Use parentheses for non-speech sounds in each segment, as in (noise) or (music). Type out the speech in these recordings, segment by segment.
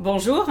Bonjour,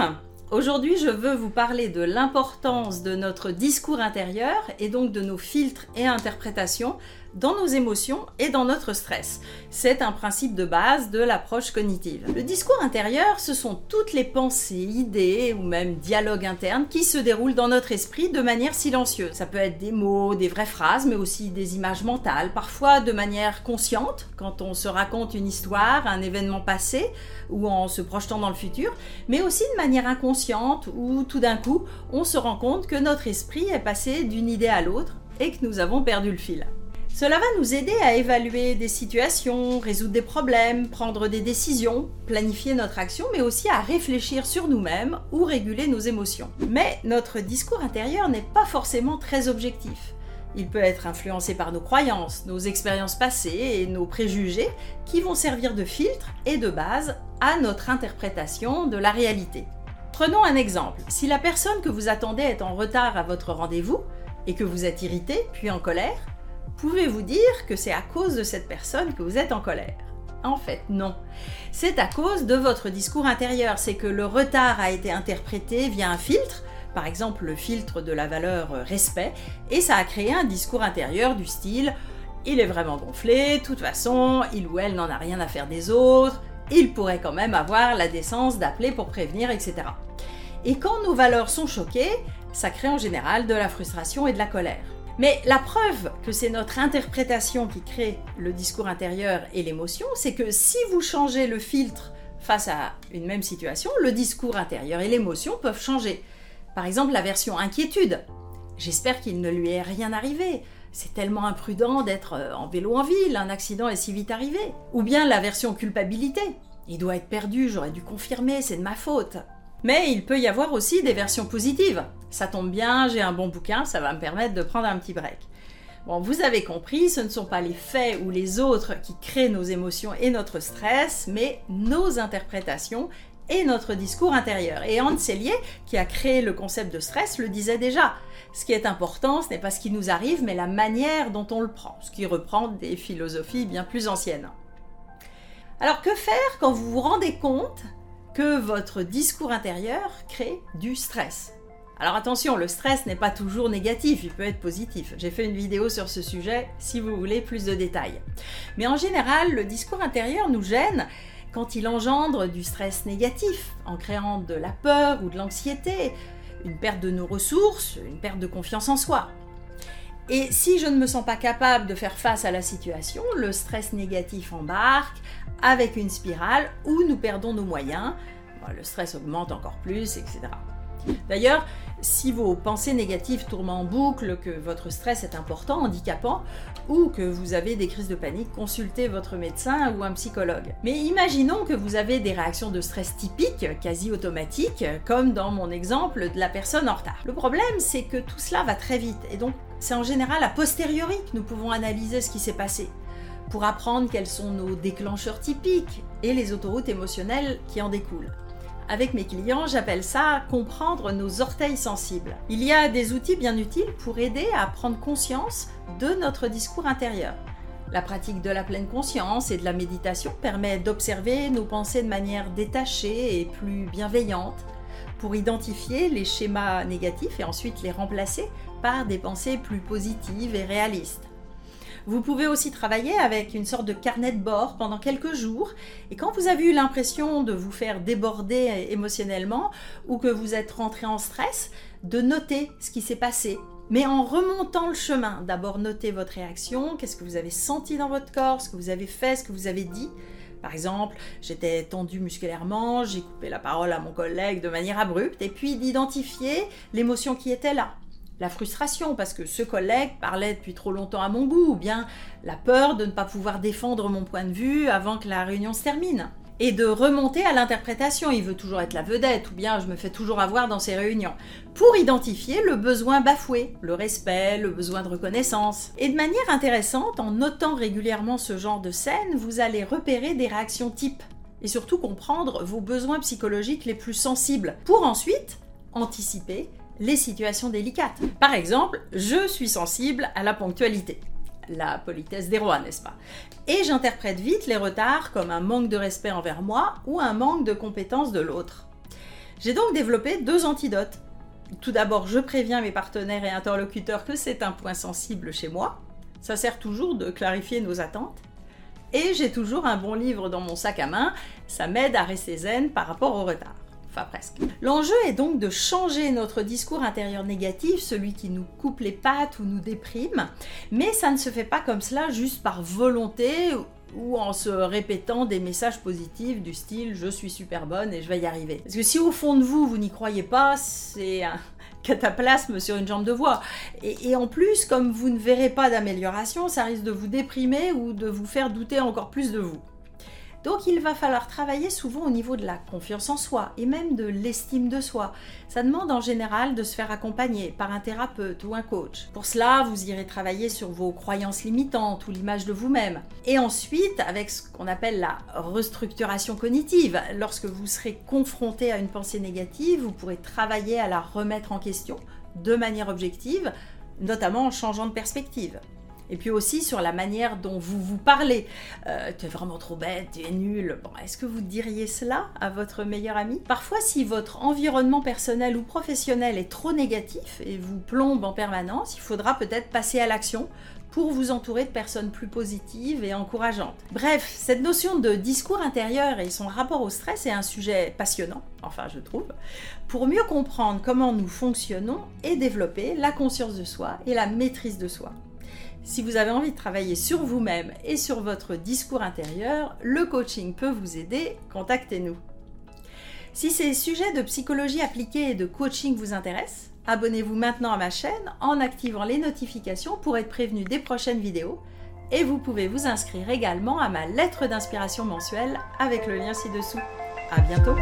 aujourd'hui je veux vous parler de l'importance de notre discours intérieur et donc de nos filtres et interprétations dans nos émotions et dans notre stress. C'est un principe de base de l'approche cognitive. Le discours intérieur, ce sont toutes les pensées, idées ou même dialogues internes qui se déroulent dans notre esprit de manière silencieuse. Ça peut être des mots, des vraies phrases, mais aussi des images mentales, parfois de manière consciente, quand on se raconte une histoire, un événement passé, ou en se projetant dans le futur, mais aussi de manière inconsciente, où tout d'un coup, on se rend compte que notre esprit est passé d'une idée à l'autre et que nous avons perdu le fil. Cela va nous aider à évaluer des situations, résoudre des problèmes, prendre des décisions, planifier notre action, mais aussi à réfléchir sur nous-mêmes ou réguler nos émotions. Mais notre discours intérieur n'est pas forcément très objectif. Il peut être influencé par nos croyances, nos expériences passées et nos préjugés qui vont servir de filtre et de base à notre interprétation de la réalité. Prenons un exemple. Si la personne que vous attendez est en retard à votre rendez-vous et que vous êtes irrité puis en colère, Pouvez-vous dire que c'est à cause de cette personne que vous êtes en colère? En fait, non. C'est à cause de votre discours intérieur. C'est que le retard a été interprété via un filtre, par exemple le filtre de la valeur respect, et ça a créé un discours intérieur du style il est vraiment gonflé, de toute façon, il ou elle n'en a rien à faire des autres, il pourrait quand même avoir la décence d'appeler pour prévenir, etc. Et quand nos valeurs sont choquées, ça crée en général de la frustration et de la colère. Mais la preuve que c'est notre interprétation qui crée le discours intérieur et l'émotion, c'est que si vous changez le filtre face à une même situation, le discours intérieur et l'émotion peuvent changer. Par exemple, la version inquiétude. J'espère qu'il ne lui est rien arrivé. C'est tellement imprudent d'être euh, en vélo en ville, un accident est si vite arrivé. Ou bien la version culpabilité. Il doit être perdu, j'aurais dû confirmer, c'est de ma faute. Mais il peut y avoir aussi des versions positives. Ça tombe bien, j'ai un bon bouquin, ça va me permettre de prendre un petit break. Bon, vous avez compris, ce ne sont pas les faits ou les autres qui créent nos émotions et notre stress, mais nos interprétations et notre discours intérieur. Et Hans Selye, qui a créé le concept de stress, le disait déjà. Ce qui est important, ce n'est pas ce qui nous arrive, mais la manière dont on le prend, ce qui reprend des philosophies bien plus anciennes. Alors que faire quand vous vous rendez compte votre discours intérieur crée du stress. Alors attention, le stress n'est pas toujours négatif, il peut être positif. J'ai fait une vidéo sur ce sujet si vous voulez plus de détails. Mais en général, le discours intérieur nous gêne quand il engendre du stress négatif, en créant de la peur ou de l'anxiété, une perte de nos ressources, une perte de confiance en soi. Et si je ne me sens pas capable de faire face à la situation, le stress négatif embarque avec une spirale où nous perdons nos moyens, le stress augmente encore plus, etc. D'ailleurs, si vos pensées négatives tournent en boucle, que votre stress est important, handicapant, ou que vous avez des crises de panique, consultez votre médecin ou un psychologue. Mais imaginons que vous avez des réactions de stress typiques, quasi automatiques, comme dans mon exemple de la personne en retard. Le problème, c'est que tout cela va très vite, et donc c'est en général a posteriori que nous pouvons analyser ce qui s'est passé pour apprendre quels sont nos déclencheurs typiques et les autoroutes émotionnelles qui en découlent. Avec mes clients, j'appelle ça comprendre nos orteils sensibles. Il y a des outils bien utiles pour aider à prendre conscience de notre discours intérieur. La pratique de la pleine conscience et de la méditation permet d'observer nos pensées de manière détachée et plus bienveillante pour identifier les schémas négatifs et ensuite les remplacer par des pensées plus positives et réalistes. Vous pouvez aussi travailler avec une sorte de carnet de bord pendant quelques jours et quand vous avez eu l'impression de vous faire déborder émotionnellement ou que vous êtes rentré en stress, de noter ce qui s'est passé. Mais en remontant le chemin, d'abord noter votre réaction, qu'est-ce que vous avez senti dans votre corps, ce que vous avez fait, ce que vous avez dit. Par exemple, j'étais tendu musculairement, j'ai coupé la parole à mon collègue de manière abrupte, et puis d'identifier l'émotion qui était là la frustration parce que ce collègue parlait depuis trop longtemps à mon goût, ou bien la peur de ne pas pouvoir défendre mon point de vue avant que la réunion se termine. Et de remonter à l'interprétation, il veut toujours être la vedette, ou bien je me fais toujours avoir dans ces réunions, pour identifier le besoin bafoué, le respect, le besoin de reconnaissance. Et de manière intéressante, en notant régulièrement ce genre de scène, vous allez repérer des réactions types, et surtout comprendre vos besoins psychologiques les plus sensibles, pour ensuite anticiper les situations délicates. Par exemple, je suis sensible à la ponctualité. La politesse des rois, n'est-ce pas? Et j'interprète vite les retards comme un manque de respect envers moi ou un manque de compétence de l'autre. J'ai donc développé deux antidotes. Tout d'abord, je préviens mes partenaires et interlocuteurs que c'est un point sensible chez moi. Ça sert toujours de clarifier nos attentes. Et j'ai toujours un bon livre dans mon sac à main. Ça m'aide à rester zen par rapport au retard. Presque. L'enjeu est donc de changer notre discours intérieur négatif, celui qui nous coupe les pattes ou nous déprime. Mais ça ne se fait pas comme cela juste par volonté ou en se répétant des messages positifs du style je suis super bonne et je vais y arriver. Parce que si au fond de vous, vous n'y croyez pas, c'est un (laughs) cataplasme sur une jambe de bois. Et, et en plus, comme vous ne verrez pas d'amélioration, ça risque de vous déprimer ou de vous faire douter encore plus de vous. Donc il va falloir travailler souvent au niveau de la confiance en soi et même de l'estime de soi. Ça demande en général de se faire accompagner par un thérapeute ou un coach. Pour cela, vous irez travailler sur vos croyances limitantes ou l'image de vous-même. Et ensuite, avec ce qu'on appelle la restructuration cognitive, lorsque vous serez confronté à une pensée négative, vous pourrez travailler à la remettre en question de manière objective, notamment en changeant de perspective. Et puis aussi sur la manière dont vous vous parlez. Euh, tu es vraiment trop bête, tu es nul. Bon, est-ce que vous diriez cela à votre meilleur ami? Parfois, si votre environnement personnel ou professionnel est trop négatif et vous plombe en permanence, il faudra peut-être passer à l'action pour vous entourer de personnes plus positives et encourageantes. Bref, cette notion de discours intérieur et son rapport au stress est un sujet passionnant, enfin je trouve, pour mieux comprendre comment nous fonctionnons et développer la conscience de soi et la maîtrise de soi. Si vous avez envie de travailler sur vous-même et sur votre discours intérieur, le coaching peut vous aider, contactez-nous. Si ces sujets de psychologie appliquée et de coaching vous intéressent, abonnez-vous maintenant à ma chaîne en activant les notifications pour être prévenu des prochaines vidéos et vous pouvez vous inscrire également à ma lettre d'inspiration mensuelle avec le lien ci-dessous. À bientôt!